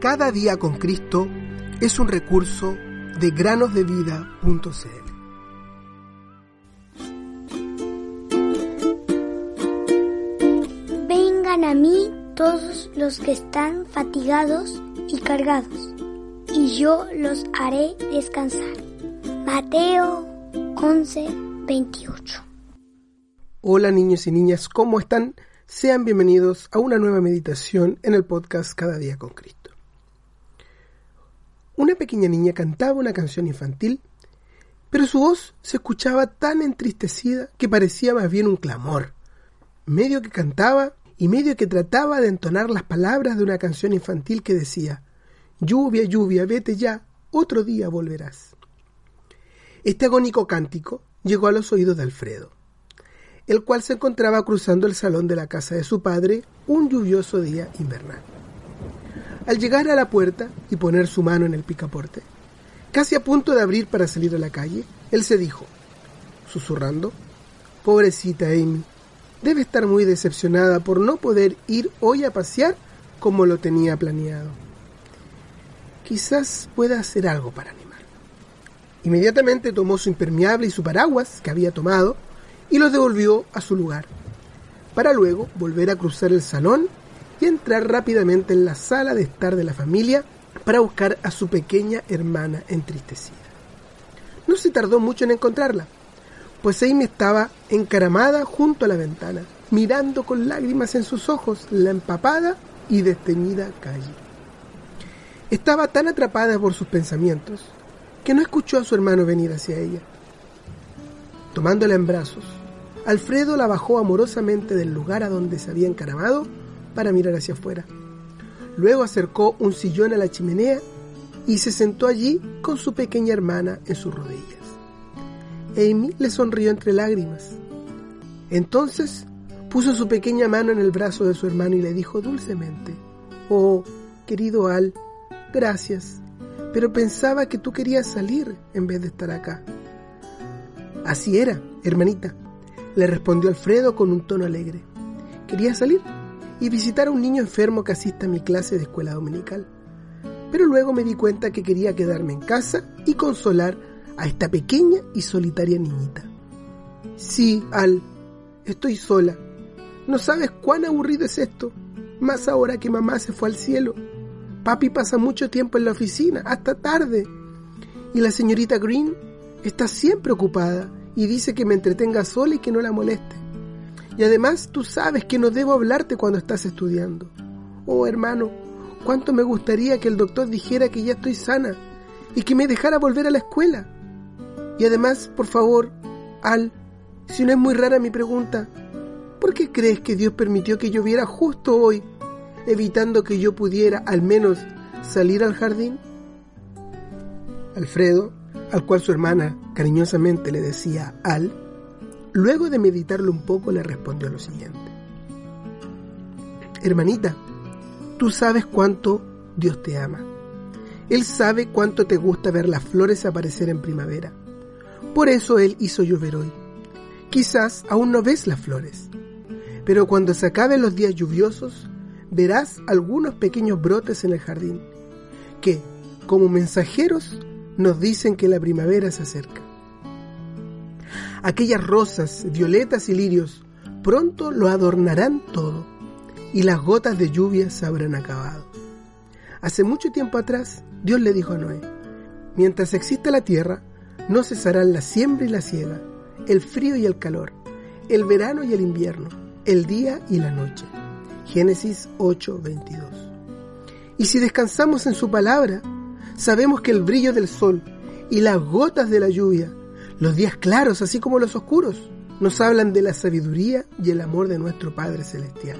Cada día con Cristo es un recurso de granosdevida.cl. Vengan a mí todos los que están fatigados y cargados, y yo los haré descansar. Mateo 11, 28. Hola niños y niñas, ¿cómo están? Sean bienvenidos a una nueva meditación en el podcast Cada día con Cristo. Una pequeña niña cantaba una canción infantil, pero su voz se escuchaba tan entristecida que parecía más bien un clamor. Medio que cantaba y medio que trataba de entonar las palabras de una canción infantil que decía Lluvia, lluvia, vete ya, otro día volverás. Este agónico cántico llegó a los oídos de Alfredo el cual se encontraba cruzando el salón de la casa de su padre un lluvioso día invernal. Al llegar a la puerta y poner su mano en el picaporte, casi a punto de abrir para salir a la calle, él se dijo, susurrando, Pobrecita Amy, debe estar muy decepcionada por no poder ir hoy a pasear como lo tenía planeado. Quizás pueda hacer algo para animarla. Inmediatamente tomó su impermeable y su paraguas que había tomado y los devolvió a su lugar, para luego volver a cruzar el salón y entrar rápidamente en la sala de estar de la familia para buscar a su pequeña hermana entristecida. No se tardó mucho en encontrarla, pues Amy estaba encaramada junto a la ventana, mirando con lágrimas en sus ojos la empapada y desteñida calle. Estaba tan atrapada por sus pensamientos que no escuchó a su hermano venir hacia ella. Tomándola en brazos, Alfredo la bajó amorosamente del lugar a donde se había encaramado para mirar hacia afuera. Luego acercó un sillón a la chimenea y se sentó allí con su pequeña hermana en sus rodillas. Amy le sonrió entre lágrimas. Entonces puso su pequeña mano en el brazo de su hermano y le dijo dulcemente, Oh, querido Al, gracias, pero pensaba que tú querías salir en vez de estar acá. Así era, hermanita, le respondió Alfredo con un tono alegre. Quería salir y visitar a un niño enfermo que asista a mi clase de escuela dominical. Pero luego me di cuenta que quería quedarme en casa y consolar a esta pequeña y solitaria niñita. Sí, Al, estoy sola. No sabes cuán aburrido es esto, más ahora que mamá se fue al cielo. Papi pasa mucho tiempo en la oficina, hasta tarde. Y la señorita Green está siempre ocupada y dice que me entretenga sola y que no la moleste. Y además tú sabes que no debo hablarte cuando estás estudiando. Oh hermano, cuánto me gustaría que el doctor dijera que ya estoy sana y que me dejara volver a la escuela. Y además, por favor, Al, si no es muy rara mi pregunta, ¿por qué crees que Dios permitió que lloviera justo hoy, evitando que yo pudiera al menos salir al jardín? Alfredo al cual su hermana cariñosamente le decía Al, luego de meditarlo un poco le respondió lo siguiente. Hermanita, tú sabes cuánto Dios te ama. Él sabe cuánto te gusta ver las flores aparecer en primavera. Por eso Él hizo llover hoy. Quizás aún no ves las flores, pero cuando se acaben los días lluviosos, verás algunos pequeños brotes en el jardín, que, como mensajeros, nos dicen que la primavera se acerca. Aquellas rosas, violetas y lirios pronto lo adornarán todo y las gotas de lluvia se habrán acabado. Hace mucho tiempo atrás, Dios le dijo a Noé, mientras exista la tierra, no cesarán la siembra y la siega, el frío y el calor, el verano y el invierno, el día y la noche. Génesis 8:22. Y si descansamos en su palabra, Sabemos que el brillo del sol y las gotas de la lluvia, los días claros así como los oscuros, nos hablan de la sabiduría y el amor de nuestro Padre Celestial.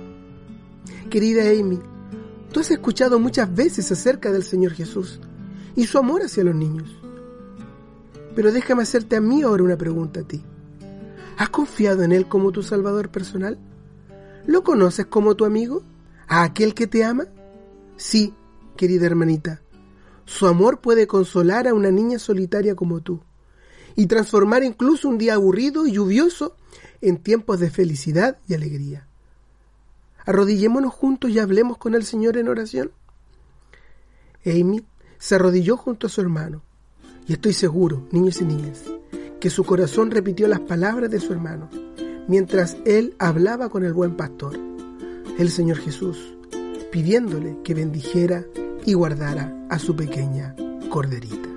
Querida Amy, tú has escuchado muchas veces acerca del Señor Jesús y su amor hacia los niños. Pero déjame hacerte a mí ahora una pregunta a ti. ¿Has confiado en Él como tu Salvador personal? ¿Lo conoces como tu amigo? ¿A aquel que te ama? Sí, querida hermanita, su amor puede consolar a una niña solitaria como tú y transformar incluso un día aburrido y lluvioso en tiempos de felicidad y alegría. Arrodillémonos juntos y hablemos con el Señor en oración. Amy se arrodilló junto a su hermano, y estoy seguro, niños y niñas, que su corazón repitió las palabras de su hermano, mientras él hablaba con el buen pastor, el Señor Jesús, pidiéndole que bendijera y guardara a su pequeña corderita.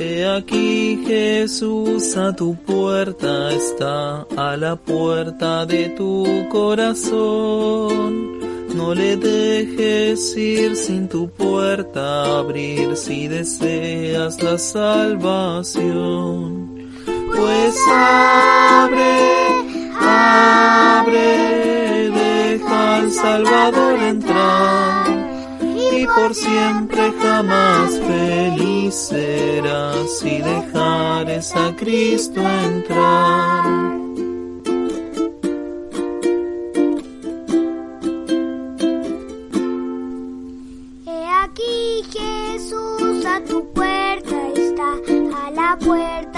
He aquí Jesús a tu puerta está, a la puerta de tu corazón. No le dejes ir sin tu puerta abrir si deseas la salvación. Pues abre, abre, deja al Salvador entrar y por siempre jamás feliz serás si dejares a Cristo entrar. He aquí Jesús a tu puerta está, a la puerta